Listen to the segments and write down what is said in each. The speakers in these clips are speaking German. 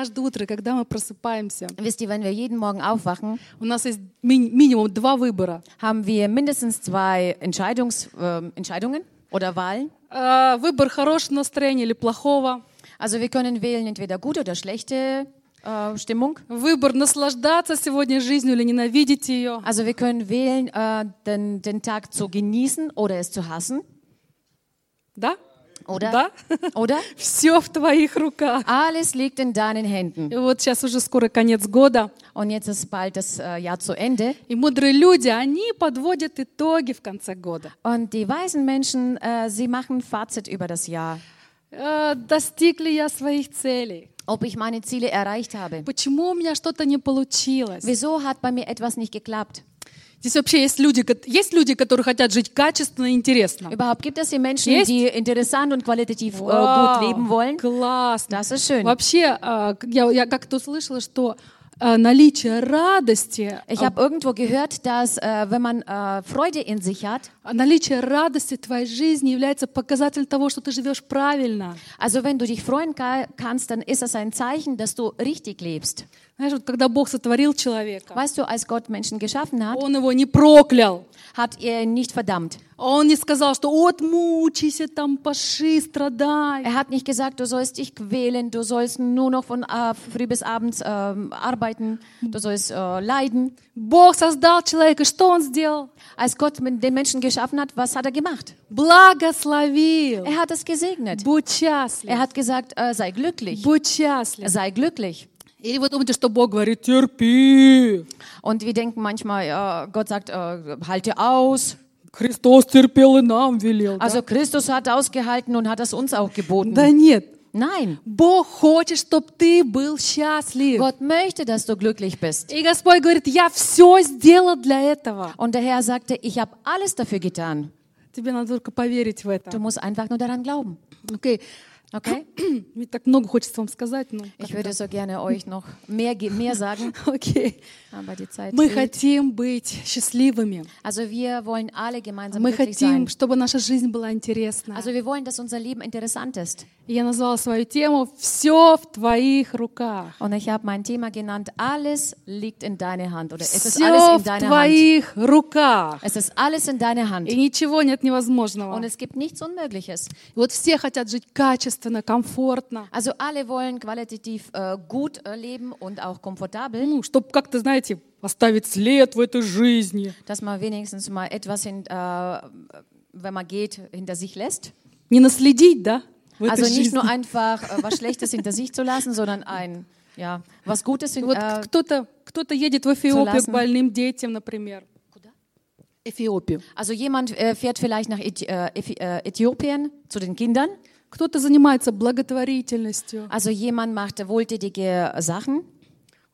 каждое утро, когда мы просыпаемся, Wisst ihr, wenn wir jeden Morgen aufwachen, у нас есть ми- минимум два выбора. haben wir mindestens zwei Entscheidungs, ähm, Entscheidungen oder Wahlen. Э, Выбор хорошего настроения или плохого. Also wir können wählen entweder gute oder schlechte äh, Stimmung. Выбор наслаждаться сегодня жизнью или ненавидеть ее. Also wir können wählen, äh, den, den Tag zu genießen oder es zu hassen. Да? Oder? Да? Oder? Все в твоих руках. Alles liegt in deinen Händen. И вот сейчас уже скоро конец года. Und jetzt ist bald das äh, Jahr zu Ende. И мудрые люди, они подводят итоги в конце года. Und die weisen Menschen, äh, sie machen Fazit über das Jahr. Э, Достиг ли я своих целей? Ob ich meine Ziele erreicht habe. Почему у меня что-то не получилось? Wieso hat bei mir etwas nicht geklappt? Здесь вообще есть люди, есть люди, которые хотят жить качественно и интересно. Überhaupt gibt es hier Menschen, Есть? die interessant und qualitativ äh, Вау, gut leben wollen. Классно. Das ist schön. Вообще, э, я, я как-то услышала, что э, наличие радости, Ich habe irgendwo gehört, dass äh, wenn man äh, Freude in sich hat, а наличие радости в твоей жизни является показателем того, что ты живешь правильно. also wenn du dich freuen ka kannst, dann ist das ein Zeichen, dass du richtig lebst. Знаешь, вот когда Бог сотворил человека, Weißt du, als Gott Menschen geschaffen hat, Он его не проклял. hat er ihn nicht verdammt. Он не сказал, что вот мучайся там, паши, страдай. Er hat nicht gesagt, du sollst dich quälen, du sollst nur noch von äh, früh bis abends ähm, arbeiten, du sollst äh, leiden. Бог создал человека, что Он сделал? Als Gott mit den Menschen geschaffen hat, was hat er gemacht? Благословил. Er hat es gesegnet. Будь счастлив. Er hat gesagt, äh, sei glücklich, Будь счастлив. sei glücklich. И вы думаете, что Бог говорит, терпи. Und wir denken manchmal, äh, Gott sagt, äh, halte aus. Христос терпел и нам велел. да? Also Christus hat ausgehalten und hat das uns auch geboten. Да нет. Nein, Бог хочет, чтобы ты был счастлив. Gott möchte, dass du glücklich bist. И Господь говорит, я все сделал для этого. Und der Herr sagte, ich habe alles dafür getan. Тебе надо только поверить в Du это. musst einfach nur daran glauben. Окей. Okay? Мне так много хочется вам сказать. но Ich würde so gerne euch noch mehr, mehr sagen, Окей. aber die Zeit Мы хотим быть счастливыми. Also wir wollen alle gemeinsam Мы хотим, sein. чтобы наша жизнь была интересна. Also wir wollen, dass unser Leben interessant ist. Я назвала свою тему «Все в твоих руках». Und ich habe mein Thema genannt, alles liegt in deiner Hand. Oder es ist alles in deiner Hand. твоих руках. Es ist alles in deiner Hand. И ничего нет невозможного. Und es gibt nichts Unmögliches. И вот все хотят жить качественно, комфортно. Also alle wollen qualitativ äh, gut äh, leben und auch komfortabel, Ну, чтобы как-то, знаете, оставить след в этой жизни. dass man wenigstens mal etwas, hin, äh, wenn man geht, hinter sich lässt. Не наследить, да, в этой Also nicht жизни. nur einfach äh, was Schlechtes hinter sich zu lassen, sondern ein, ja, was Gutes hin, Вот äh, кто-то кто едет в Эфиопию к lassen. больным детям, например. Эфиопию. Also jemand äh, fährt vielleicht nach Äthi äh, Äthi- äh, Äthiopien zu den Kindern. Кто-то занимается благотворительностью. Also jemand macht wohltätige Sachen.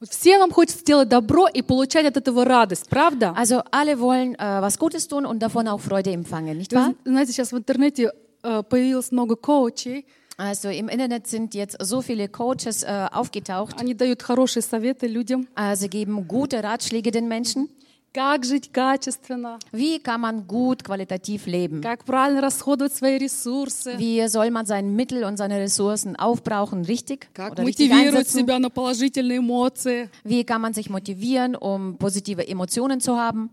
Вот всем нам хочется сделать добро и получать от этого радость, правда? Also alle wollen äh, was Gutes tun und davon auch Freude empfangen, nicht Вы wahr? знаете, сейчас в интернете э, появилось много коучей. Also im Internet sind jetzt so viele Coaches äh, aufgetaucht. Они дают хорошие советы людям, Äh, sie geben gute Ratschläge den Menschen. как жить качественно, Wie kann man gut qualitativ leben? как правильно расходовать свои ресурсы, Wie soll man seine Mittel und seine Ressourcen aufbrauchen, richtig? как Oder richtig мотивировать einsetzen? себя на положительные эмоции. Wie kann man sich motivieren, um positive Emotionen zu haben?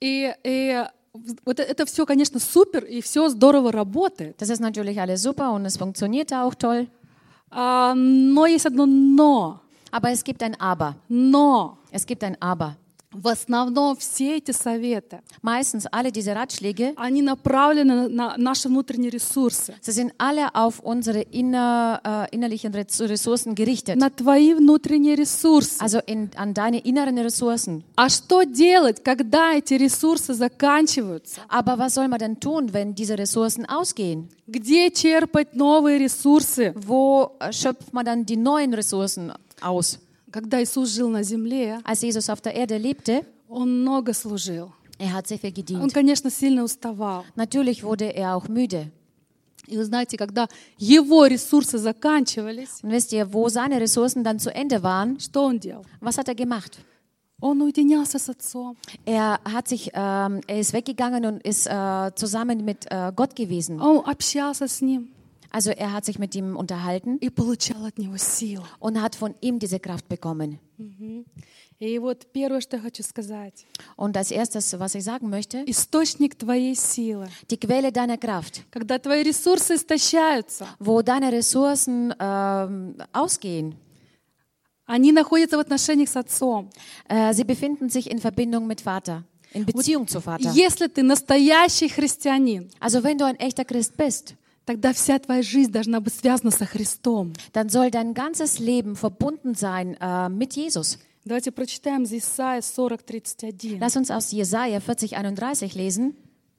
И, и вот это все, конечно, супер, и все здорово работает. Das ist natürlich alles super und es funktioniert auch toll. А, но есть одно но. Aber es gibt ein Aber. Но Es gibt ein Aber. в основном все эти советы, Meistens alle diese Ratschläge, они направлены на, на наши внутренние ресурсы, sie sind alle auf unsere inner, äh, innerlichen Res- Ressourcen gerichtet. на твои внутренние ресурсы. Also in, an deine inneren Ressourcen. А что делать, когда эти ресурсы заканчиваются? Aber was soll man denn tun, wenn diese Ressourcen ausgehen? Где черпать новые ресурсы? Wo äh, schöpft man dann die neuen Ressourcen aus? Когда Иисус жил на земле, Als Jesus auf der Erde lebte, Он много служил. er hat sehr viel Он, gedient. конечно, сильно уставал. Natürlich wurde er auch müde. И вы знаете, когда его ресурсы заканчивались, Und wisst ihr, wo seine Ressourcen dann zu Ende waren, что он делал? was hat er gemacht? Он уединялся с отцом. Er hat sich, ähm, er ist weggegangen und ist äh, zusammen mit äh, Gott gewesen. Он общался с ним. Also er hat sich mit ihm unterhalten и получал от него силу. und hat von ihm diese Kraft bekommen. И вот первое, что я хочу сказать. Und als erstes, was ich sagen möchte, Источник твоей силы. die Quelle deiner Kraft, Когда твои ресурсы истощаются, wo deine Ressourcen ähm, ausgehen. они находятся в отношениях с Отцом. Äh, sie befinden sich in Verbindung mit Vater, in Beziehung zu Vater. Если ты настоящий христианин, Also wenn du ein echter Christ bist, тогда вся твоя жизнь должна быть связана со Христом. dann soll dein ganzes Leben verbunden sein äh, mit Jesus. Давайте прочитаем за Исайя 40, 31. Lass uns aus Jesaja 40, 31 lesen.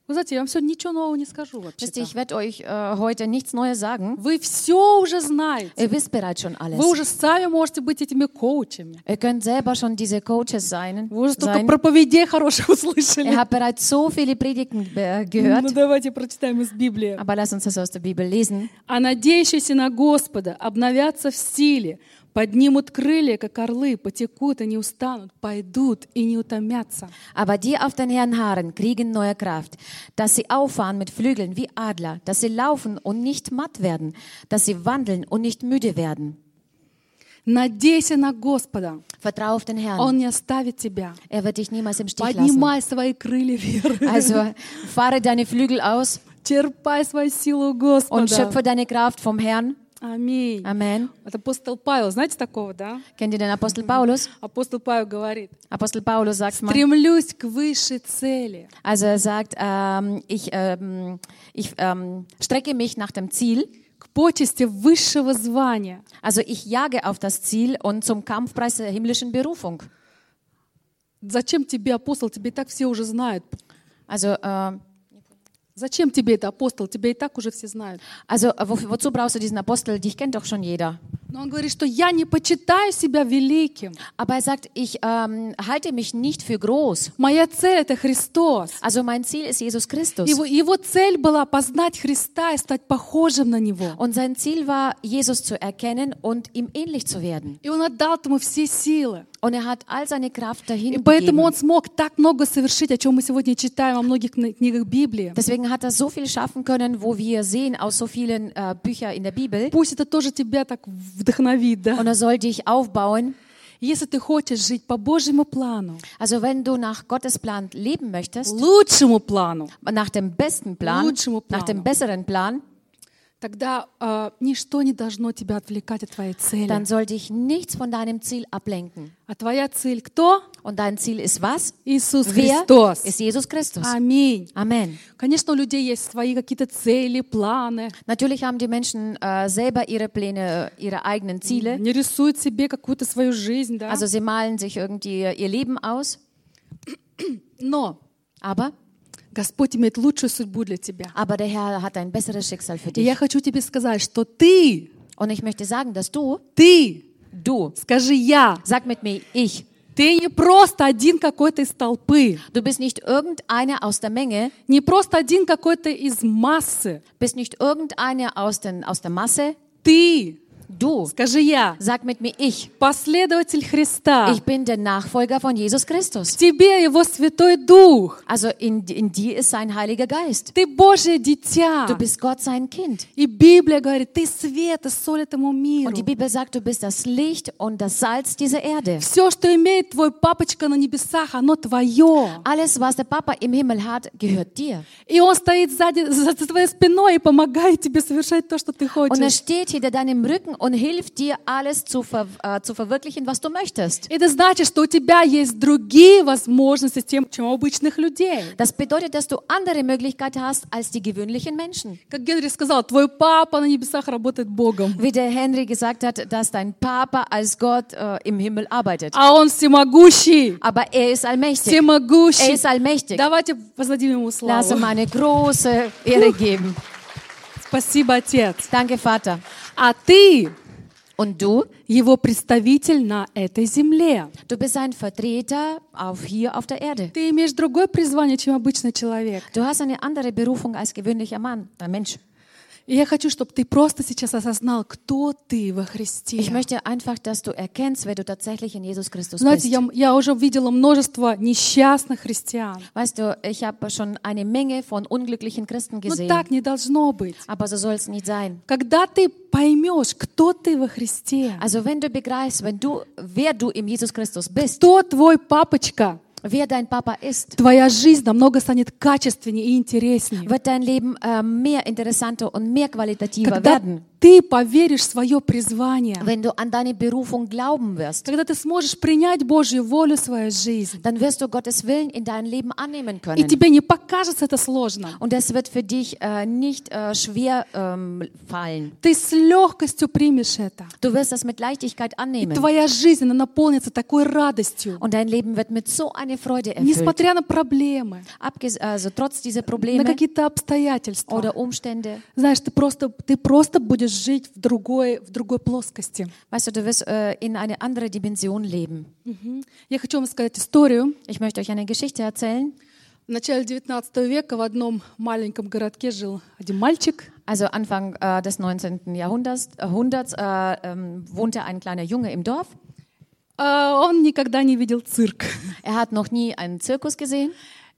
Вы знаете, я вам сегодня ничего нового не скажу Wisst вообще ihr, ich werde euch äh, heute nichts Neues sagen. Вы все уже знаете. Ihr wisst bereits schon alles. Вы уже сами можете быть этими коучами. Ihr könnt selber schon diese Coaches sein. Вы уже столько sein. проповедей хороших услышали. Ihr habt bereits so viele Predigten äh, Ну gehört. давайте прочитаем из Библии. Aber lass uns das aus der Bibel lesen. А надеющиеся на Господа обновятся в силе, поднимут крылья, как орлы, потекут и не устанут, пойдут и не утомятся. Aber die auf den Herrn harren, kriegen neue Kraft, dass sie auffahren mit Flügeln wie Adler, dass sie laufen und nicht matt werden, dass sie wandeln und nicht müde werden. Надейся на Господа. Vertrau auf den Herrn. Он не оставит тебя. Er wird dich niemals im Stich lassen. Поднимай свои крылья вверх. Also fahre deine Flügel aus Черпай свою силу у und Господа. schöpfe deine Kraft vom Herrn. Аминь. Amen. Это апостол Павел, знаете такого, да? Kennt ihr den Apostel Paulus? Апостол Павел говорит, Apostel Paulus sagt mal, стремлюсь к высшей цели. also er sagt, ähm, ich, ähm, ich ähm, strecke mich nach dem Ziel, к почести высшего звания. also ich jage auf das Ziel und zum Kampfpreis der himmlischen Berufung. Зачем тебе апостол? Тебе так все уже знают. Also, äh, Зачем тебе это апостол? Тебя и так уже все знают. also wo, wozu brauchst du diesen Apostel? Dich kennt doch schon jeder. Но он говорит, что я не почитаю себя великим. Aber er sagt, ich ähm, halte mich nicht für groß. Моя цель — это Христос. Also mein Ziel ist Jesus Christus. Его, его цель была познать Христа и стать похожим на Него. Und sein Ziel war, Jesus zu erkennen und ihm ähnlich zu werden. И Он отдал ему все силы. Und er hat all seine Kraft И dahin поэтому Он gegeben. смог так много совершить, о чем мы сегодня читаем во многих кни- книгах Библии. Deswegen hat er so viel schaffen können, wo wir sehen aus so vielen äh, Büchern in der Bibel. Пусть это тоже тебя так вдохновит, да? Und er soll dich aufbauen. Если ты хочешь жить по Божьему плану, Also wenn du nach Gottes Plan leben möchtest, лучшему плану, nach dem besten Plan, Лучшему nach dem плану. besseren Plan, тогда э, ничто не должно тебя отвлекать от твоей цели. dann soll dich nichts von deinem Ziel ablenken. А твоя цель кто? Und dein Ziel ist was? Иисус Wer Христос. ist Jesus Christus. Аминь. Amen. Конечно, у людей есть свои какие-то цели, планы. Natürlich haben die Menschen äh, selber ihre Pläne, ihre eigenen Ziele. Они рисуют себе какую-то свою жизнь, да? Also sie malen sich irgendwie ihr Leben aus. Но Aber, Господь имеет лучшую судьбу для тебя. aber der Herr hat ein besseres Schicksal für И я dich. хочу тебе сказать, что ты, Und ich möchte sagen, dass du, ты, du, скажи я, sag mit mir, ich, ты не просто один какой-то из толпы, du bist nicht irgendeiner aus der Menge, не просто один какой-то из массы. bist nicht irgendeiner aus, den, aus der Masse. Ты, Du, скажи я, sag mit mir, ich. последователь Христа. Ich bin der Nachfolger von Jesus В Christus. тебе Его Святой Дух. Also in, in dir ist sein Heiliger Geist. Ты Божье дитя. Du bist Gott sein Kind. И Библия говорит, ты свет и соль этому миру. Und die Bibel sagt, du bist das Licht und das Salz dieser Erde. Все, что имеет твой папочка на небесах, оно твое. Alles, was der Papa im Himmel hat, gehört dir. И он стоит сзади, за твоей спиной и помогает тебе совершать то, что ты Und er хочешь. steht hinter deinem Rücken und hilft dir, alles zu, ver äh, zu verwirklichen, was du möchtest. Это значит, что у тебя есть другие возможности, тем, чем у обычных людей. Das bedeutet, dass du andere Möglichkeiten hast als die gewöhnlichen Menschen. Как Генри сказал, твой папа на небесах работает Богом. Wie der Henry gesagt hat, dass dein Papa als Gott äh, im Himmel arbeitet. А он всемогущий. Aber er ist allmächtig. Всемогущий. Er ist allmächtig. Давайте воздадим ему Lass ihm славу. eine große Ehre geben. Спасибо, Отец. Danke, Vater. А ты Und du? его представитель на этой земле. Du bist ein Vertreter auf, hier auf der Erde. Ты имеешь другое призвание, чем обычный человек. Du hast eine andere Berufung als gewöhnlicher Mann, ein Mensch. И я хочу, чтобы ты просто сейчас осознал, кто ты во Христе. Ich möchte einfach, dass du erkennst, wer du tatsächlich in Jesus Christus Знаете, bist. я, я уже видела множество несчастных христиан. Weißt du, ich habe schon eine Menge von unglücklichen Christen Но gesehen. так не должно быть. Aber so soll es nicht sein. Когда ты поймешь, кто ты во Христе, Also wenn du begreifst, wenn du, wer du im Jesus Christus bist, кто твой папочка, wer dein Papa ist, твоя жизнь намного станет качественнее и интереснее. wird dein Leben äh, mehr interessanter und mehr qualitativer Когда werden. Ты поверишь в свое призвание, Wenn du an deine Berufung glauben wirst, когда ты сможешь принять Божью волю в свою жизнь, dann wirst du Gottes Willen in dein Leben annehmen и können. тебе не покажется это сложно. Und es wird für dich äh, nicht äh, schwer ähm, fallen. Ты с легкостью примешь это. Du wirst das mit Leichtigkeit annehmen. Твоя жизнь наполнится такой радостью, Und dein Leben wird mit so einer Freude erfüllt. несмотря на проблемы, Abges also trotz dieser на Probleme какие-то обстоятельства. oder Umstände. Знаешь, ты просто, ты просто будешь жить в другой, в другой плоскости. Weißt du, du wirst äh, in eine andere Dimension leben. Мгм. Я хочу вам сказать историю. Ich möchte euch eine Geschichte erzählen. В начале 19 века в одном маленьком городке жил один мальчик. Also Anfang äh, des 19. Jahrhunderts, Jahrhunderts äh, ähm, wohnte ein kleiner Junge im Dorf. А, Он никогда не видел цирк. Er hat noch nie einen Zirkus gesehen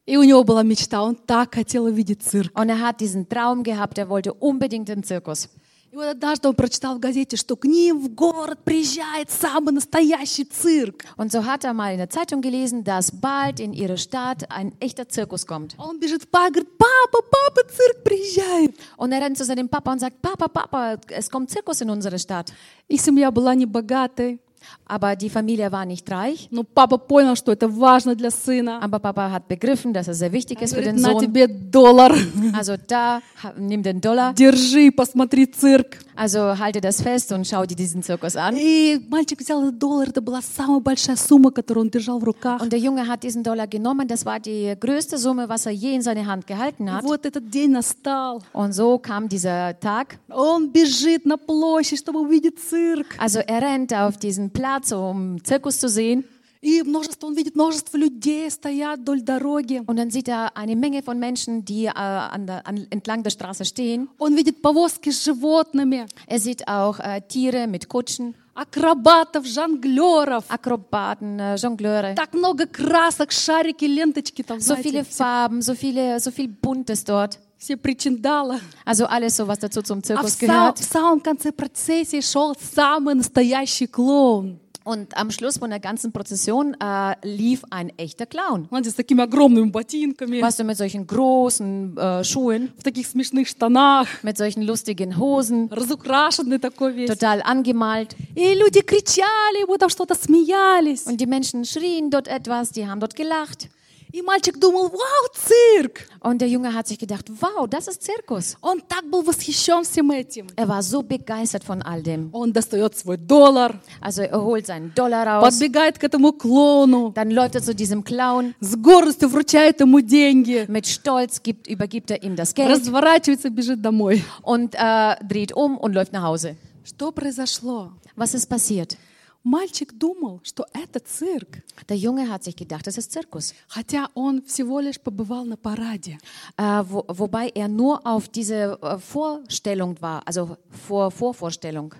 И у него была мечта, он так хотел увидеть цирк. und er hat diesen Traum gehabt, er wollte unbedingt den Zirkus. И вот однажды он прочитал в газете, что к ним в город приезжает самый настоящий цирк. Und so hat er mal in der Zeitung gelesen, dass bald in ihre Stadt ein echter Zirkus kommt. Он бежит в говорит, папа, папа, цирк приезжает. Und er rennt zu seinem Papa und sagt, Papa, Papa, es kommt Zirkus in unsere Stadt. Их семья была небогатой, Aber die Familie war nicht reich. но папа понял, что это важно для сына. Aber Papa hat begriffen, dass es sehr wichtig ist für Говорит, den на Sohn. тебе доллар, Also da, ha- nimm den Dollar. держи, посмотри цирк. Also halte das fest und schau dir diesen Zirkus an. И мальчик взял этот доллар, это была самая большая сумма, которую он держал в руках. Und der Junge hat diesen Dollar genommen. Das war die größte Summe, was er je in seine Hand gehalten И hat. вот этот день настал. Und so kam dieser Tag. Он бежит на площадь, чтобы увидеть цирк. Also er rennt auf diesen Platz, um Zirkus zu sehen. И множество, он видит множество людей стоят вдоль дороги. Und dann sieht er eine Menge von Menschen, die äh, an der, an, entlang der Straße stehen. Он видит повозки с животными, Er sieht auch äh, Tiere mit Kutschen, акробатов, жонглеров. Akrobaten, äh, Jongleure. Так много красок, шарики, ленточки там, So знаете, viele все, Farben, so, viele, so viel Buntes dort. все причиндалы. Also alles so, was dazu zum А в, Zirkus сам- gehört. в самом конце процессии шел самый настоящий клоун. Und am Schluss von der ganzen Prozession äh, lief ein echter Clown. Знаете, с такими огромными ботинками, Weißt du, mit solchen großen äh, Schuhen, в таких смешных штанах, mit solchen lustigen Hosen, разукрашенный такой весь. total angemalt. И люди кричали, ему там что-то смеялись. Und die Menschen schrien dort etwas, die haben dort gelacht. И мальчик думал, вау, цирк! Und der Junge hat sich gedacht, wow, das ist Zirkus. Он так был восхищен всем этим. Er war so begeistert von all dem. Он достает свой доллар, Also er holt seinen Dollar raus, подбегает к этому клоуну, dann läuft er zu diesem Clown, с гордостью вручает ему деньги, mit Stolz gibt, übergibt er ihm das Geld разворачивается, бежит домой. und äh, dreht um und läuft nach Hause. Что произошло? Was ist passiert? Мальчик думал, что это цирк, Der Junge hat sich gedacht, das ist Zirkus. хотя он всего лишь побывал на параде. Äh, wo, wobei er nur auf diese äh, Vorstellung war, also vor Vorvorstellung.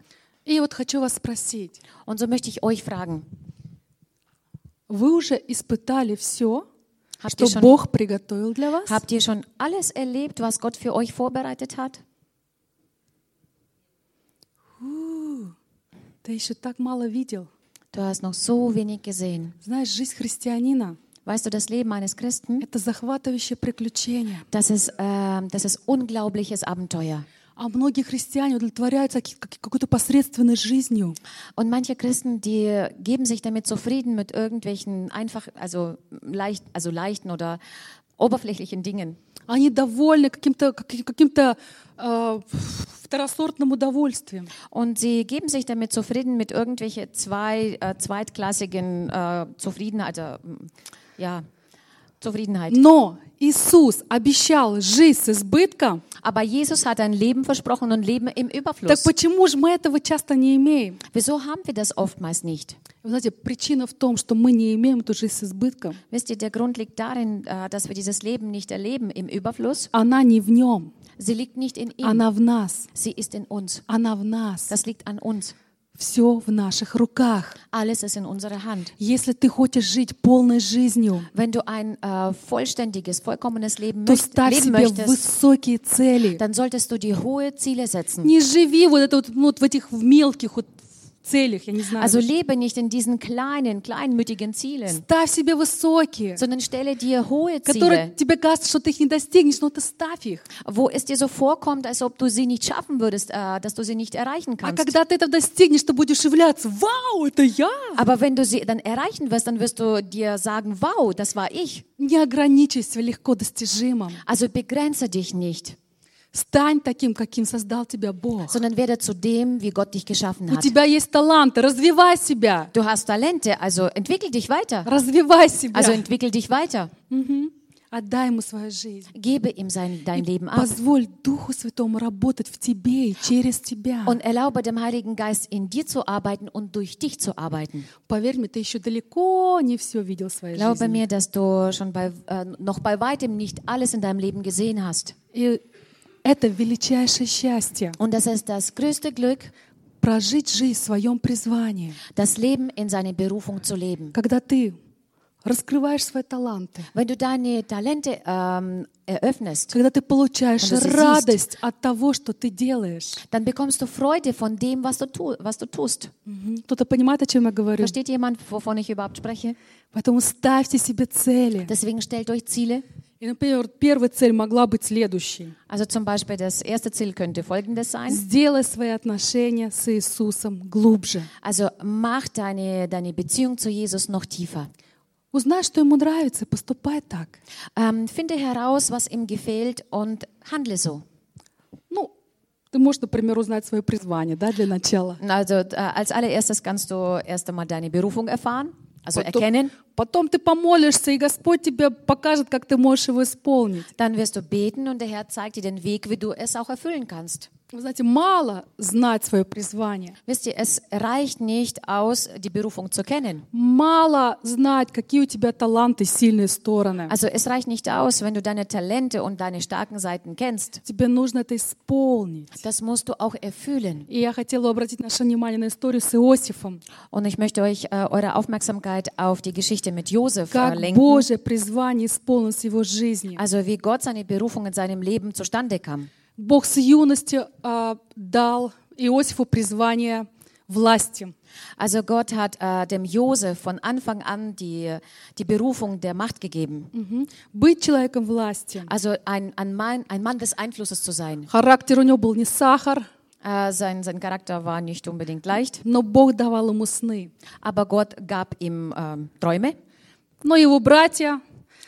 И вот хочу вас спросить, Und so möchte ich euch fragen, вы уже испытали все, Habt что ihr schon- Бог приготовил для вас? habt ihr schon alles erlebt, was Gott für euch vorbereitet hat? Ты еще так мало видел. Du hast noch so wenig gesehen. Знаешь, жизнь христианина Weißt du, das Leben eines Christen, — это захватывающее приключение. das ist, äh, das ist unglaubliches Abenteuer. А многие христиане удовлетворяются каки- каки- какой-то посредственной жизнью. Und manche Christen, die geben sich damit zufrieden mit irgendwelchen einfach, also leicht, also leichten oder oberflächlichen Dingen. Они довольны каким-то каким- каким-то э, второсортным удовольствием. Und sie geben sich damit zufrieden mit irgendwelche zwei, äh, zweitklassigen äh, Zufriedenheit, also mm, ja, Zufriedenheit. Но Иисус обещал жизнь с избытком, Aber Jesus hat ein Leben versprochen und Leben im так Überfluss. почему же мы этого часто не имеем? Wieso haben wir das oftmals nicht? Вы знаете, причина в том, что мы не имеем эту жизнь с избытком. Wisst ihr, der Grund liegt darin, äh, dass wir dieses Leben nicht erleben im Überfluss. Она не в нем, Sie liegt nicht in ihm, она в нас, sie ist in uns. она в нас. Das liegt an uns. Все в наших руках. Alles ist in unserer Hand. Если ты хочешь жить полной жизнью, Wenn du ein äh, vollständiges, vollkommenes Leben то ставь leben себе möchtest, высокие цели. dann solltest du dir hohe Ziele setzen. Не живи вот это вот, ну, вот в этих мелких вот целях, я не знаю. Also lebe nicht in diesen kleinen, kleinmütigen Zielen, Ставь себе высокие, sondern stelle dir hohe которые Ziele, тебе кажется, что ты их не достигнешь, но ты ставь их. wo es dir so vorkommt, als ob du sie nicht schaffen würdest, äh, dass du sie nicht erreichen А kannst. когда ты это достигнешь, ты будешь являться, вау, это я. Aber wenn du sie dann erreichen wirst, dann wirst du dir sagen, wow, das war ich. Не ограничивайся легко достижимым. Also begrenze dich nicht, Стань таким, каким создал тебя Бог. sondern werde zu dem, wie Gott dich geschaffen У hat. тебя есть таланты, развивай себя. Du hast Talente, also entwickel dich weiter. Развивай себя. Also entwickel dich weiter. Мгм. Отдай ему свою жизнь. Gebe ihm sein, dein Leben ab Позволь Духу Святому работать в тебе и через тебя. und erlaube dem Heiligen Geist in dir zu arbeiten und durch dich zu arbeiten. Поверь мне, ты еще далеко не все видел в своей Glaube жизни. mir, dass du schon bei, äh, noch bei weitem nicht alles in deinem Leben gesehen hast. И это величайшее счастье Und das ist das größte Glück, прожить жизнь в своем призвании, das Leben in seine Berufung zu leben. когда ты раскрываешь свои таланты, Wenn du deine Talente ähm, eröffnest, когда ты получаешь радость от того, что ты делаешь. dann bekommst du Freude von dem, was du, tu, was du tust. Мгм. Кто-то понимает, о чем я говорю? Versteht jemand, wovon ich überhaupt spreche? Поэтому ставьте себе цели. Deswegen stellt euch Ziele. И, например, первая цель могла быть следующей. Also zum Beispiel das erste Ziel könnte folgendes sein. Сделай свои отношения с Иисусом глубже. Also mach deine, deine Beziehung zu Jesus noch tiefer. Узнай, что ему нравится, поступай так. Ähm, finde heraus, was ihm gefällt und handle so. Ну, ты можешь, например, узнать свое призвание, да, для начала. Also äh, als allererstes kannst du erst einmal deine Berufung erfahren, also erkennen. потом ты помолишься, и Господь тебе покажет, как ты можешь его исполнить. Dann wirst du beten und der Herr zeigt dir den Weg, wie du es auch erfüllen kannst. Вы знаете, мало знать свое призвание. Wisst ihr, es reicht nicht aus, die Berufung zu kennen. Мало знать, какие у тебя таланты, сильные стороны. Also es reicht nicht aus, wenn du deine Talente und deine starken Seiten kennst. Тебе нужно это исполнить. Das musst du auch erfüllen. И я хотела обратить наше внимание на историю с Иосифом. Und ich möchte euch äh, eure Aufmerksamkeit auf die Geschichte mit Josef äh, Как lenken. Божье призвание исполнилось в его жизни. Also wie Gott seine Berufung in seinem Leben zustande kam. Бог с юности а, дал Иосифу призвание власти. Also Gott hat äh, dem Josef von Anfang an die, die Berufung der Macht gegeben. Мгм. Быть человеком власти. Also ein, ein, Mann, ein Mann des Einflusses zu sein. Характер у него был не сахар, Äh, sein, sein Charakter war nicht unbedingt leicht, но Бог давал ему сны. aber Gott gab ihm ähm, Träume. Но его братья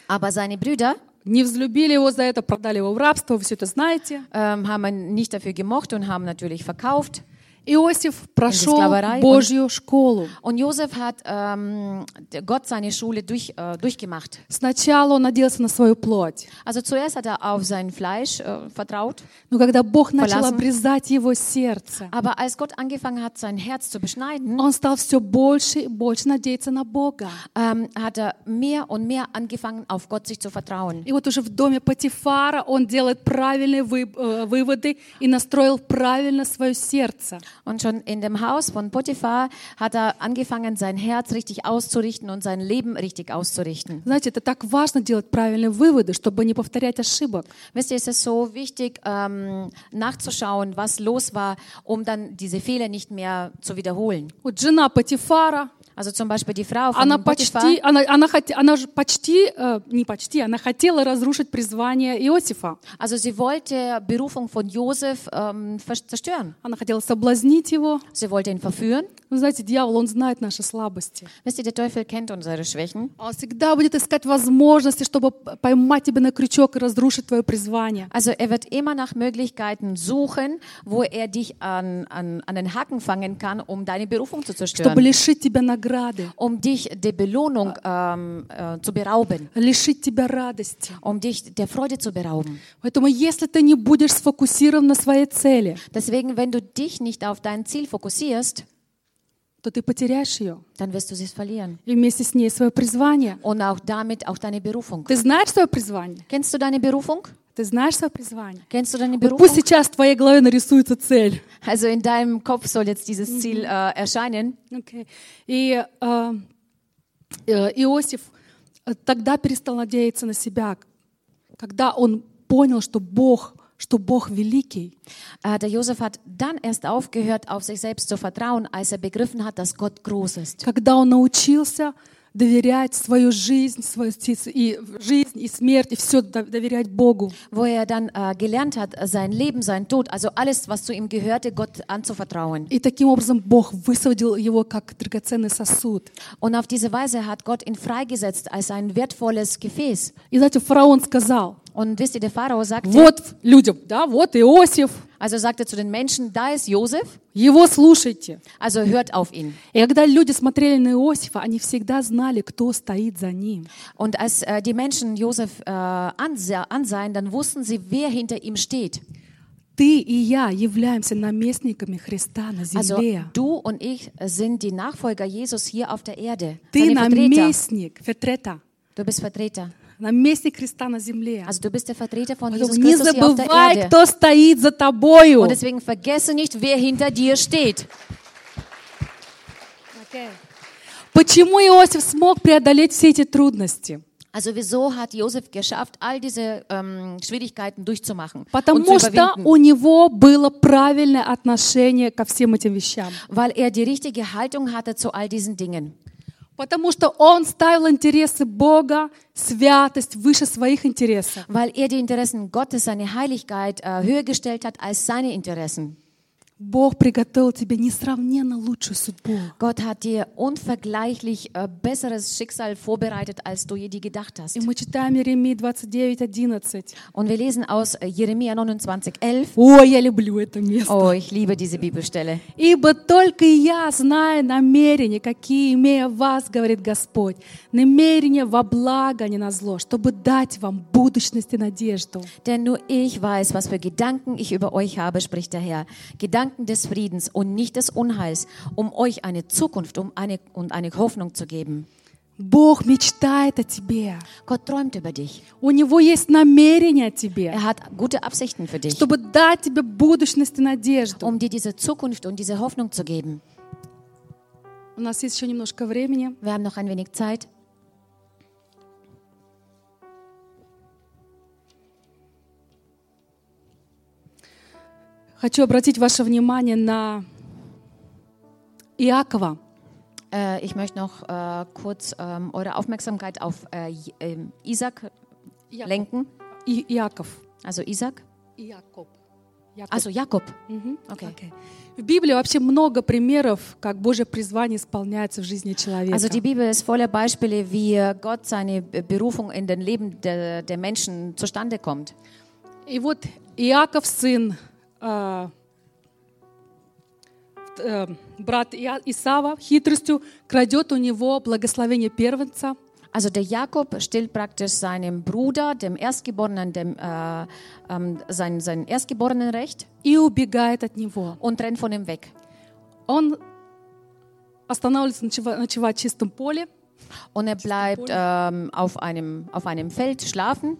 Aber seine Brüder не взлюбили его за это, продали его в рабство, вы все это знаете. ähm, haben ihn nicht dafür gemocht und haben natürlich verkauft. Иосиф прошел Божью школу. Und Josef hat ähm, Gott seine Schule durch, äh, durchgemacht. Сначала он надеялся на свою плоть. Also zuerst hat er auf sein Fleisch äh, vertraut, Но когда Бог начал Verlassen. обрезать его сердце, aber als Gott angefangen hat, sein Herz zu beschneiden, он стал все больше и больше надеяться на Бога. ähm, hat er mehr und mehr angefangen, auf Gott sich zu vertrauen. И вот уже в доме Патифара он делает правильные вы- э, выводы и настроил правильно свое сердце. Und schon in dem Haus von Potiphar hat er angefangen, sein Herz richtig auszurichten und sein Leben richtig auszurichten. Знаете, это так важно делать правильные выводы, чтобы не повторять ошибок. Wisst ihr, es ist so wichtig, ähm, nachzuschauen, was los war, um dann diese Fehler nicht mehr zu wiederholen. Вот жена Патифара, Also zum Beispiel die Frau von она почти, она, она, она же почти, э, не почти, она хотела разрушить призвание Иосифа. also sie wollte Berufung von Josef ähm, zerstören. Она хотела соблазнить его, Sie wollte ihn verführen, Вы знаете, дьявол, он знает наши слабости. Wisst ihr, der Teufel kennt unsere Schwächen. Он всегда будет искать возможности, чтобы поймать тебя на крючок и разрушить твое призвание. Also er wird immer nach Möglichkeiten suchen, wo er dich an, an, an den Haken fangen kann, um deine Berufung zu Чтобы zerstören, лишить тебя награды, um dich der Belohnung ähm, äh, zu berauben, лишить тебя радости. um dich der Freude zu berauben. Поэтому если ты не будешь сфокусирован на своей цели, Deswegen, wenn du dich nicht auf dein Ziel fokussierst, то ты потеряешь ее. dann wirst du sie verlieren. И вместе с ней свое призвание. Und auch damit auch deine Berufung. Ты знаешь свое призвание? Kennst du deine Berufung? Ты знаешь свое призвание? Kennst du deine Вот пусть Berufung? сейчас в твоей голове нарисуется цель. Also in deinem Kopf soll jetzt dieses Ziel äh, erscheinen. Окей. И э, Иосиф э, тогда перестал надеяться на себя, когда он понял, что Бог, что Бог великий, Äh, der Josef hat dann erst aufgehört, auf sich selbst zu vertrauen, als er begriffen hat, dass Gott groß ist. когда он научился доверять свою жизнь, свою и жизнь и смерть и все доверять Богу. Wo er dann äh, gelernt hat, sein Leben, sein Tod, also alles, was zu ihm gehörte, Gott anzuvertrauen. И таким образом Бог высвободил его как драгоценный сосуд. Und auf diese Weise hat Gott ihn freigesetzt als ein wertvolles Gefäß. И знаете, фараон сказал, Und wisst ihr, der Pharao sagte, вот людям, да, вот Иосиф, also sagte zu den Menschen, da ist Josef, его слушайте. also hört auf ihn. И когда люди смотрели на Иосифа, они всегда знали, кто стоит за ним. Und als äh, die Menschen Josef äh, ansah, ansahen, dann wussten sie, wer hinter ihm steht. Ты и я являемся наместниками Христа на Also земле. du und ich sind die Nachfolger Jesus hier auf der Erde. Ты Seine Vertreter. наместник, Фетрета, Du bist Vertreter. Наместник Христа на земле. Also du bist der Vertreter von Jesus не Christus hier auf der Erde. кто стоит за тобою. Und deswegen vergesse nicht, wer hinter dir steht. Почему Иосиф смог преодолеть все эти трудности? Also wieso hat Josef geschafft, all diese ähm, Schwierigkeiten durchzumachen Потому что у него было правильное отношение ко всем этим вещам. Weil er die richtige Haltung hatte zu all diesen Dingen. Потому что он ставил интересы Бога, святость выше своих интересов. Weil er die Interessen Gottes, seine Heiligkeit äh, höher gestellt hat als seine Interessen. Бог приготовил тебе несравненно лучшую судьбу. Gott hat dir unvergleichlich äh, besseres Schicksal vorbereitet, als du je die gedacht hast. И мы читаем Иеремии 29:11. Und wir lesen aus äh, Jeremia 29, 11. О, я люблю это место. Oh, ich liebe diese Bibelstelle. Ибо только я знаю намерения, какие имея вас, говорит Господь, намерения во благо, а не на зло, чтобы дать вам будущность и надежду. Denn nur ich weiß, was für Gedanken ich über euch habe, spricht der Herr. Gedanken des Friedens und nicht des Unheils, um euch eine Zukunft um eine, und eine Hoffnung zu geben. Бог мечтает о тебе. Gott träumt über dich. У Него есть намерение о тебе, Er hat gute Absichten für dich, чтобы дать тебе будущность и надежду. um dir diese Zukunft und diese Hoffnung zu geben. У нас есть еще немножко времени. Wir haben noch ein wenig Zeit. Хочу обратить ваше внимание на Иакова. Äh, ich möchte noch äh, kurz ähm, eure Aufmerksamkeit auf äh, J- ähm, Isaac lenken. И- Иаков. Also Isaac. Иаков. Яков. Also Jakob. Мгм. Okay. Окей. В Библии вообще много примеров, как Божье призвание исполняется в жизни человека. Also die Bibel ist voller Beispiele, wie äh, Gott seine Be- Berufung in den Leben der, der Menschen zustande kommt. И вот Иаков, сын э, э, брат Иа- Исава, хитростью крадет у него благословение первенца. Also der Jakob stillt praktisch seinem Bruder, dem Erstgeborenen, dem, äh, ähm, sein, sein Erstgeborenenrecht и убегает от него. und rennt von ihm weg. Он останавливается ночева- ночевать в чистом поле. Und er bleibt ähm, auf, einem, auf einem Feld schlafen.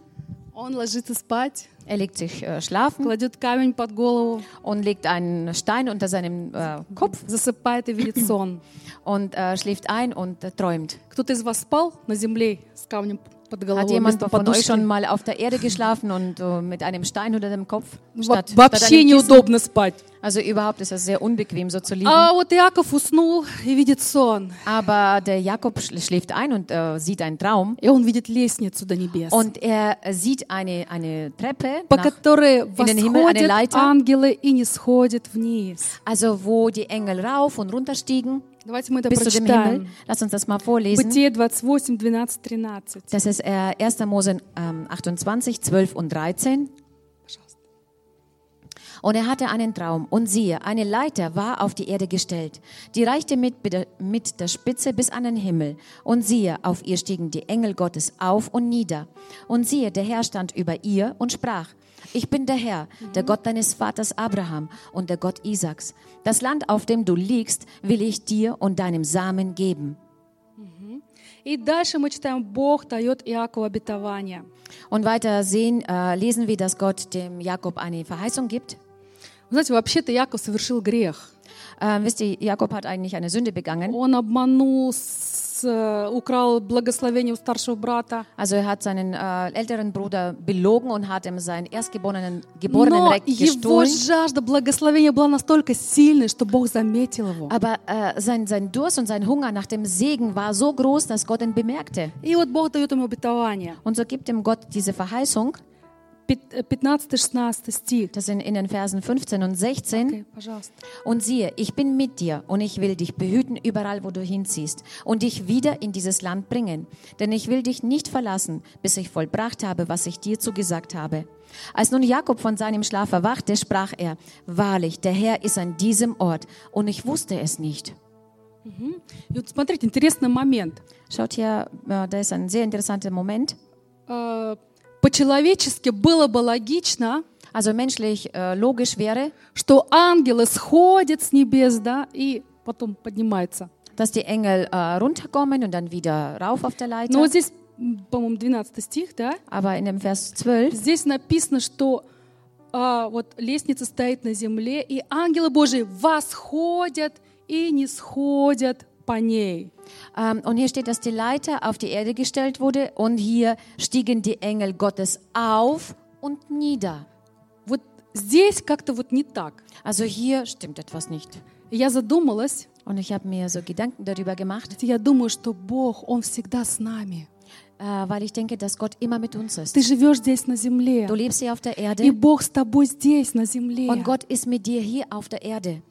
Он ложится спать, Er legt sich äh, schlafen кладет камень под голову, und legt einen Stein unter seinem äh, Kopf засыпает и видит сон. und äh, schläft ein und äh, träumt. Кто-то из вас спал на земле с камнем под Hat головой jemand вместо von euch подушки. schon mal auf der Erde geschlafen und äh, mit einem Stein unter dem Kopf? Во- Statt, statt Вообще einem Kissen? неудобно спать. Also überhaupt ist es sehr unbequem, so zu liegen. А вот Иаков уснул и видит сон. Aber der Jakob schl- schläft ein und äh, sieht einen Traum. И он видит лестницу до небес, Und er sieht eine, eine Treppe, по nach, которой in den Himmel, eine восходят Leiter. ангелы и не сходят вниз. also wo die Engel rauf und runter stiegen Давайте мы это bis zu dem Himmel. прочитаем. Lass uns das mal vorlesen. Бытие 28, 12, 13. Das ist äh, 1. Mose ähm, 28, 12 und 13. Пожалуйста. Und er hatte einen Traum. Und siehe, eine Leiter war auf die Erde gestellt. Die reichte mit, mit der Spitze bis an den Himmel. Und siehe, auf ihr stiegen die Engel Gottes auf und nieder. Und siehe, der Herr stand über ihr und sprach, ich bin der Herr, der Gott deines Vaters Abraham und der Gott Isaaks. Das Land, auf dem du liegst, will ich dir und deinem Samen geben. И дальше мы читаем, Бог дает Иакову обетование. Und weiter sehen, äh, lesen wir, dass Gott dem Jakob eine Verheißung gibt. Вы знаете, вообще-то Яков совершил грех. Äh, wisst ihr, Jakob hat eigentlich eine Sünde begangen. Он обманул, also er hat seinen äh, älteren Bruder belogen und hat ihm seinen erstgeborenen geborenen Recht gestohlen. Aber äh, sein, sein Durst und sein Hunger nach dem Segen war so groß, dass Gott ihn bemerkte. Und so gibt ihm Gott diese Verheißung. das sind in den Versen 15 und 16. Окей, пожалуйста. Und siehe, ich bin mit dir und ich will dich behüten überall, wo du hinziehst und dich wieder in dieses Land bringen. Denn ich will dich nicht verlassen, bis ich vollbracht habe, was ich dir zugesagt habe. Als nun Jakob von seinem Schlaf erwachte, sprach er, wahrlich, der Herr ist an diesem Ort und ich wusste es nicht. И вот смотрите, интересный момент. Schaut hier, äh, da ist ein sehr interessanter Moment. Э, По-человечески было бы логично, Also menschlich äh, logisch wäre, что ангелы сходят с небес, да, и потом поднимаются. dass die Engel äh, runterkommen und dann wieder rauf auf der Leiter. Но здесь, по-моему, 12 стих, да, Aber in dem Vers 12 здесь написано, что а, вот лестница стоит на земле, и ангелы Божии восходят и не сходят по ней. Ähm, und hier steht, dass die Leiter auf die Erde gestellt wurde und hier stiegen die Engel Gottes auf und nieder. Вот здесь как-то вот не так. Also hier stimmt etwas nicht. И Я задумалась, Und ich habe mir so Gedanken darüber gemacht, я думаю, что Бог, Он всегда с нами. äh, weil ich denke, dass Gott immer mit uns ist. Ты живешь здесь на земле, Du lebst hier auf der и Erde Бог с тобой здесь, на земле. und Gott ist mit dir hier auf der Erde.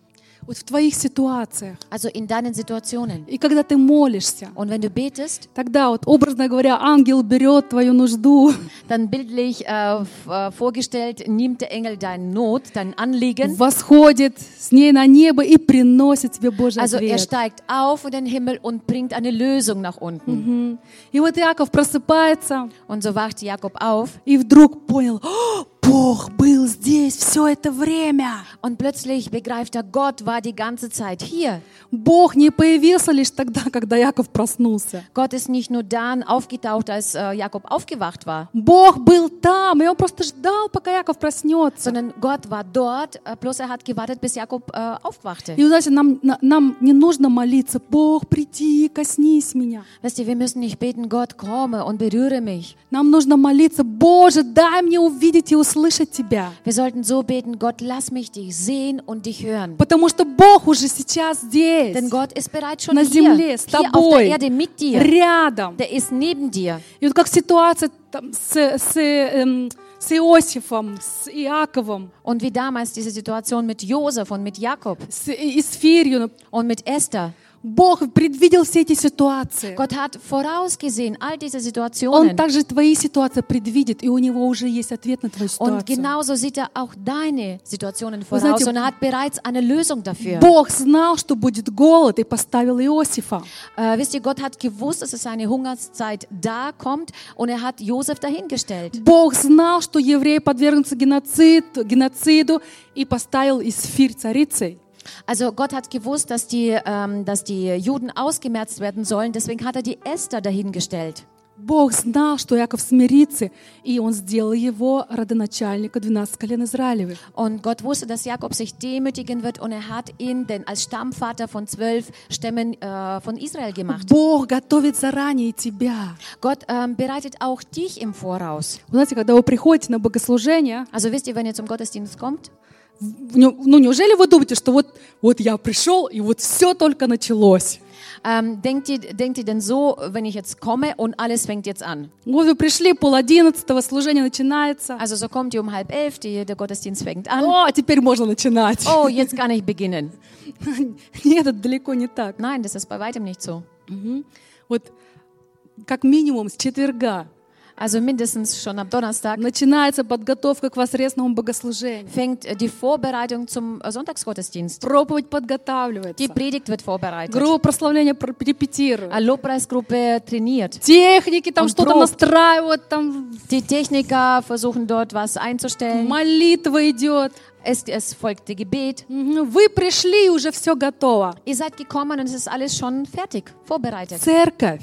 Вот в твоих ситуациях. Also in deinen Situationen. И когда ты молишься, Und wenn du betest, тогда вот, образно говоря, ангел берет твою нужду, dann bildlich äh, äh, vorgestellt, nimmt der Engel deine Not, dein Anliegen. восходит с ней на небо и приносит тебе Божий Also er ответ. steigt auf in den Himmel und bringt eine Lösung nach unten. Мгм. И вот Иаков просыпается Und so wacht Jakob auf и вдруг понял, «О, Бог был здесь все это время. und plötzlich begreift er, Gott war die ganze Zeit hier. Бог не появился лишь тогда, когда Яков проснулся. Gott ist nicht nur dann aufgetaucht, als äh, Jakob aufgewacht war, Бог был там, и он просто ждал, пока Яков проснется. sondern Gott war dort, äh, bloß er hat gewartet, bis Jakob äh, aufwachte. И, знаете, нам, на- нам не нужно молиться, Бог, приди, коснись меня. Weißt du, wir müssen nicht beten, Gott, komme und berühre mich. Нам нужно молиться, Боже, дай мне увидеть и услышать Тебя. Wir sollten so beten, Gott, lass mich dich sehen und dich hören. Потому что Бог уже сейчас здесь, Denn Gott ist bereits schon на hier, земле, с hier auf der тобой, Erde mit dir. рядом. Der ist neben dir. И вот как ситуация там, с, с, эм, с Иосифом, с Иаковом, Und wie damals diese Situation mit Josef und mit Jakob с Исфирью, und mit Esther. Бог предвидел все эти ситуации. Gott hat vorausgesehen all diese Он Situationen. также твои ситуации предвидит, и у него уже есть ответ на твою Und ситуацию. genauso sieht er auch deine Situationen voraus знаете, und er hat bereits eine Lösung dafür. Бог знал, что будет голод, и поставил Иосифа. Äh, wisst ihr, Gott hat gewusst, dass es eine Hungerszeit da kommt und er hat Josef dahingestellt. Бог знал, что евреи подвергнутся геноцид, геноциду, и поставил Исфирь царицей. Also Gott hat gewusst, dass die, ähm, dass die Juden ausgemerzt werden sollen, deswegen hat er die Esther dahingestellt. Бог знал, что Яков смирится, и Он сделал его родоначальника 12 колен Израилевых. Und Gott wusste, dass Jakob sich demütigen wird und er hat ihn denn als Stammvater von zwölf Stämmen äh, von Israel gemacht. Бог готовит заранее тебя. Gott ähm, bereitet auch dich im Voraus. Вы знаете, когда вы приходите на богослужение, Also wisst ihr, wenn ihr zum Gottesdienst kommt, в- ну неужели вы думаете, что вот, вот я пришел, и вот все только началось? ähm, denkt, ihr, denkt ihr denn so, wenn ich jetzt komme und alles fängt jetzt an? Вот вы пришли, пол одиннадцатого, служение начинается. Also so kommt ihr um halb elf, die, der Gottesdienst fängt an. О, теперь можно начинать. Oh, jetzt kann ich beginnen. Нет, это далеко не так. Nein, das ist bei weitem nicht so. Мгм. Вот как минимум с четверга Also mindestens schon am Donnerstag начинается подготовка к воскресному богослужению. fängt äh, die Vorbereitung zum äh, Sonntagsgottesdienst. Проповедь Die подготавливается. Predigt wird vorbereitet. Группа прославления пр- репетирует. Eine Lobpreisgruppe trainiert. Техники там что-то настраивают, там Die Techniker versuchen dort was einzustellen. молитва идет. Es, es folgt die Gebet. Вы пришли, уже все готово. Ihr seid gekommen und es ist alles schon fertig, vorbereitet. Церковь.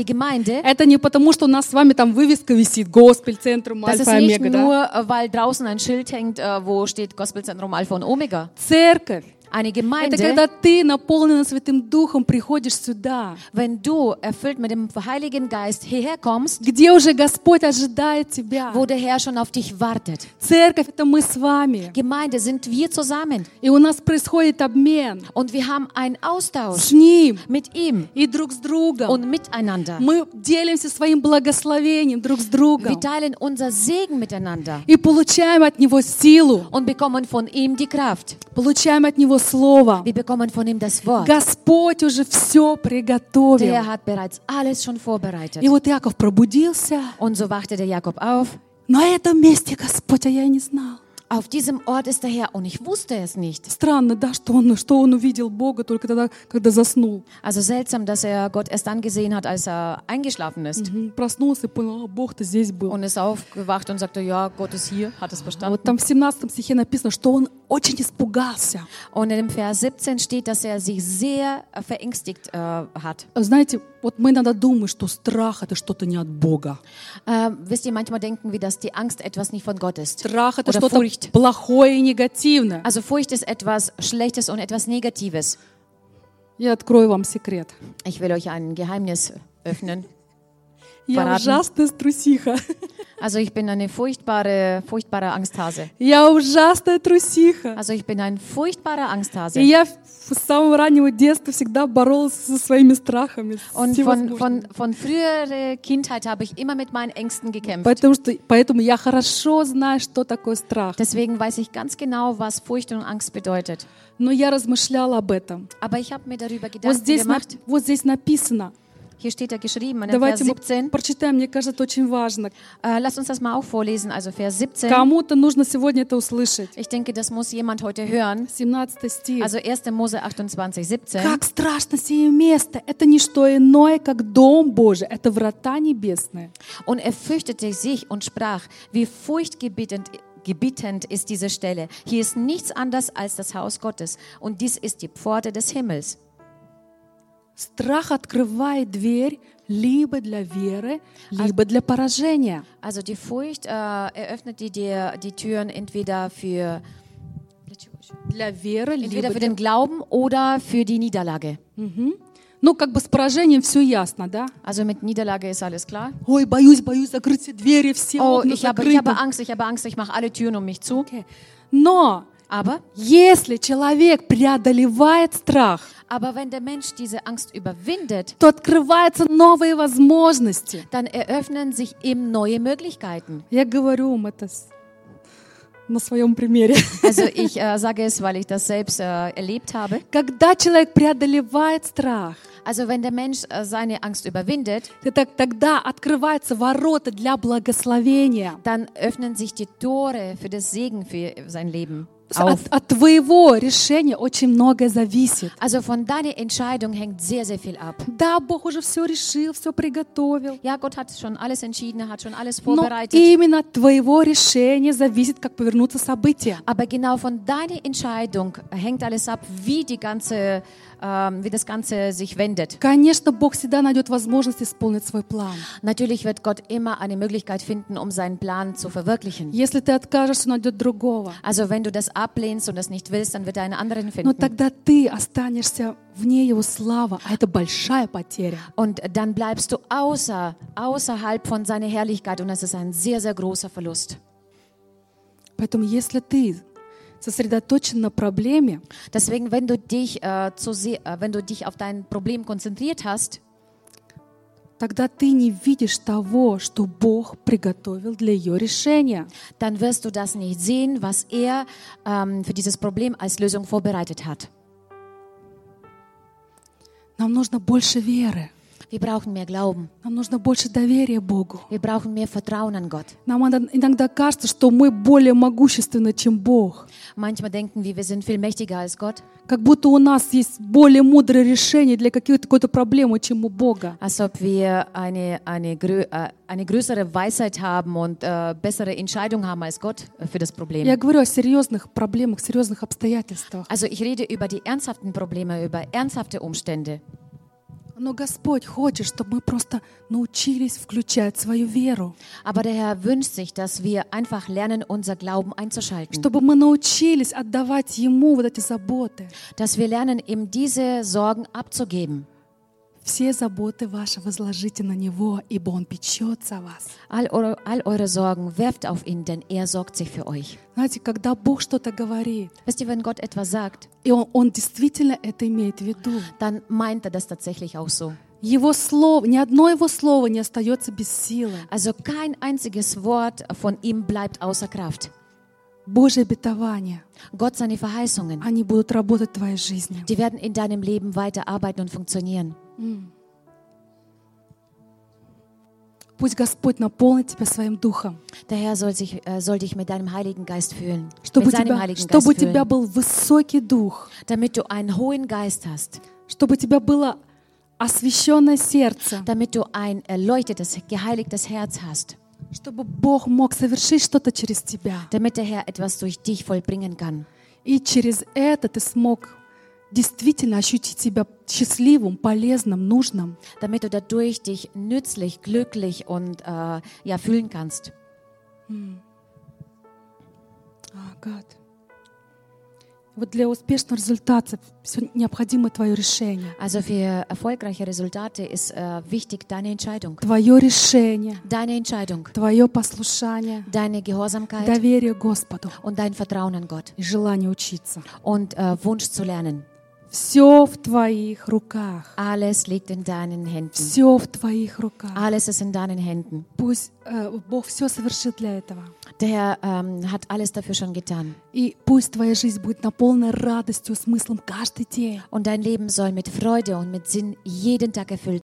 Die Gemeinde, Это не потому, что у нас с вами там вывеска висит, Госпель, das ist nicht Омега, да? nur, äh, weil draußen ein Schild hängt, äh, wo steht Gospelzentrum Alpha und Omega. Церковь. Eine Это Gemeinde, когда ты, наполненный Святым Духом, приходишь сюда, wenn du erfüllt mit dem Heiligen Geist hierher kommst, где уже Господь ожидает тебя. wo der Herr schon auf dich wartet. Церковь — это мы с вами. Gemeinde sind wir zusammen И у нас происходит обмен und wir haben einen Austausch с Ним mit ihm и друг с другом. und miteinander. Мы делимся своим благословением друг с Wir другом teilen unser Segen miteinander и получаем от Него силу, und bekommen von ihm die Kraft. получаем от Него Слово. Wir bekommen von ihm das Wort. Господь уже все приготовил. Der hat bereits alles schon vorbereitet. И вот Яков пробудился. Und so wachte der Jakob auf. На этом месте, Господь, а я не знал. Auf diesem Ort ist der Herr und ich wusste es nicht. Странно, да, что он, что он увидел Бога только тогда, когда заснул. Also seltsam, dass er Gott erst dann gesehen hat, als er eingeschlafen ist. Мгм. Проснулся и понял, а Бог-то здесь был. Und ist aufgewacht und sagte, ja, Gott ist hier, hat es А verstanden. вот там в 17 стихе написано, что он очень испугался. Und in dem Vers 17 steht, dass er sich sehr äh, verängstigt äh, hat. Знаете, вот мы иногда думаем, что страх — это что-то не от Бога. Äh, wisst ihr, manchmal denken wir, dass die Angst etwas nicht von Gott ist. Страх — это Oder что-то Furcht. плохое и негативное. Also Furcht ist etwas Schlechtes und etwas Negatives. Я открою вам секрет. Ich will euch ein Geheimnis öffnen. Я Verraten. ужасная трусиха. Also ich bin eine furchtbare, furchtbare Angsthase. Я ужасная трусиха. Also ich bin ein furchtbarer И Angsthase. я с самого раннего детства всегда боролась со своими страхами. с Und von, всевозможными. von, von früherer Kindheit habe ich immer mit meinen Ängsten gekämpft. Поэтому, что, поэтому я хорошо знаю, что такое страх. Deswegen weiß ich ganz genau, was Furcht und Angst bedeutet. Но я размышляла об этом. Aber ich habe mir darüber Вот Gedanken здесь, на- gemacht. вот здесь написано. Hier steht ja geschrieben, in dem Vers Давайте мы 17. прочитаем, мне кажется, это очень важно. Äh, lasst uns das mal auch vorlesen, also Vers 17. Кому-то нужно сегодня это услышать. Ich denke, das muss jemand heute hören. 17 стих. Also 1. Mose 28, 17. Как страшно сие место! Это не что иное, как Дом Божий. Это врата небесные. Und er fürchtete sich und sprach, wie furchtgebietend gebietend ist diese Stelle. Hier ist nichts anderes als das Haus Gottes und dies ist die Pforte des Himmels. Страх открывает дверь либо для веры, либо для поражения. Also die Furcht äh, eröffnet die, die, die Türen entweder für, Для веры, либо entweder für для... den Glauben oder für die Niederlage. Ну, как бы с поражением все ясно, да? Also mit Niederlage ist alles klar. Ой, боюсь, боюсь закрыть все двери, все Oh, окна ich habe, ich habe закрыты. Angst, ich habe Angst, ich mache alle Türen um mich zu. Окей. Но Aber, если человек преодолевает страх, aber wenn der Mensch diese Angst überwindet, то открываются новые возможности. dann eröffnen sich ihm neue Möglichkeiten. Я говорю вам это с- на своем примере. Also ich äh, sage es, weil ich das selbst äh, erlebt habe. Когда человек преодолевает страх, Also wenn der Mensch äh, seine Angst überwindet, это тогда открываются ворота для благословения. dann öffnen sich die Tore für das Segen für sein Leben. Auf. От, от твоего решения очень многое зависит. Also von deiner Entscheidung hängt sehr, sehr viel ab. Да, Бог уже все решил, все приготовил. Ja, Gott hat schon alles entschieden, er hat schon alles Но vorbereitet. именно от твоего решения зависит, как повернутся события. Aber genau von deiner Entscheidung hängt alles ab, wie die ganze, ähm, wie das Ganze sich wendet. Конечно, Бог всегда найдет возможность исполнить свой план. Natürlich wird Gott immer eine Möglichkeit finden, um seinen Plan zu verwirklichen. Если ты откажешься, он найдет другого. Also wenn du das ablehnst und das nicht willst, dann wird er einen anderen Но finden. тогда ты останешься вне его славы, а это большая потеря. Und dann bleibst du außer, außerhalb von seiner Herrlichkeit und das ist ein sehr, sehr großer Verlust. Поэтому если ты сосредоточен на проблеме, Deswegen, wenn du dich, äh, zu sehr, äh, wenn du dich auf dein Problem konzentriert hast, тогда ты не видишь того, что Бог приготовил для ее решения. dann wirst du das nicht sehen, was er ähm, für dieses Problem als Lösung vorbereitet hat. Нам нужно больше веры. Wir brauchen mehr Glauben. Нам нужно больше доверия Богу. Wir brauchen mehr Vertrauen an Gott. Нам иногда- кажется, что мы более могущественны, чем Бог. Manchmal denken wir, wir sind viel mächtiger als Gott, Как будто у нас есть более мудрое решение для какой-то какой-то проблемы, чем у Бога. als ob wir eine, eine, äh, eine größere Weisheit haben und äh, bessere Entscheidung haben als Gott äh, für das Problem. Я говорю о серьезных проблемах, серьезных обстоятельствах. Also ich rede über die ernsthaften Probleme, über ernsthafte Umstände. Но Господь хочет, чтобы мы просто научились включать свою веру, Aber der Herr wünscht sich, dass wir einfach lernen, unser Glauben einzuschalten. чтобы мы научились отдавать Ему вот эти заботы. Dass wir lernen, ihm diese Sorgen abzugeben. Все заботы ваши возложите на Него, ибо Он печется о вас. All eure, all eure Sorgen werft auf ihn, denn er sorgt sich für euch. Знаете, когда Бог что-то говорит, Wisst ihr, wenn Gott etwas sagt, и Он, он действительно это имеет в виду, dann meint er das tatsächlich auch so. Его слово, ни одно Его слово не остается без силы. Also kein einziges Wort von ihm bleibt außer Kraft. Божьи обетования, Gott seine Verheißungen, они будут работать в твоей жизни. die werden in deinem Leben weiter arbeiten und funktionieren. Пусть Господь наполнит тебя своим духом, soll, sich, äh, soll dich mit deinem Heiligen Geist fühlen. чтобы, mit у seinem тебя, Heiligen чтобы у Geist тебя fühlen. был высокий дух, Damit du einen hohen Geist hast. чтобы у тебя было освященное сердце, Damit du ein erleuchtetes, geheiligtes Herz hast. чтобы Бог мог совершить что-то через тебя. Damit der Herr etwas durch dich vollbringen kann. И через это ты смог действительно ощутить себя счастливым, полезным, нужным. Damit du dadurch dich nützlich, glücklich und äh, ja, fühlen kannst. А, Гад. Вот для успешного результата все необходимо твое решение. Also für erfolgreiche Resultate ist äh, wichtig deine Entscheidung. Твое решение, Deine Entscheidung, твое послушание, deine Gehorsamkeit доверие Господу und dein Vertrauen an Gott и желание учиться. und äh, Wunsch zu lernen. Все в твоих руках. Alles liegt in deinen Händen. Все в твоих руках. Alles ist in deinen Händen. Пусть э, Бог все совершит для этого. Der Herr ähm, hat alles dafür schon getan. И пусть твоя жизнь будет наполнена радостью, смыслом каждый день. Und dein Leben soll mit Freude und mit Sinn jeden Tag erfüllt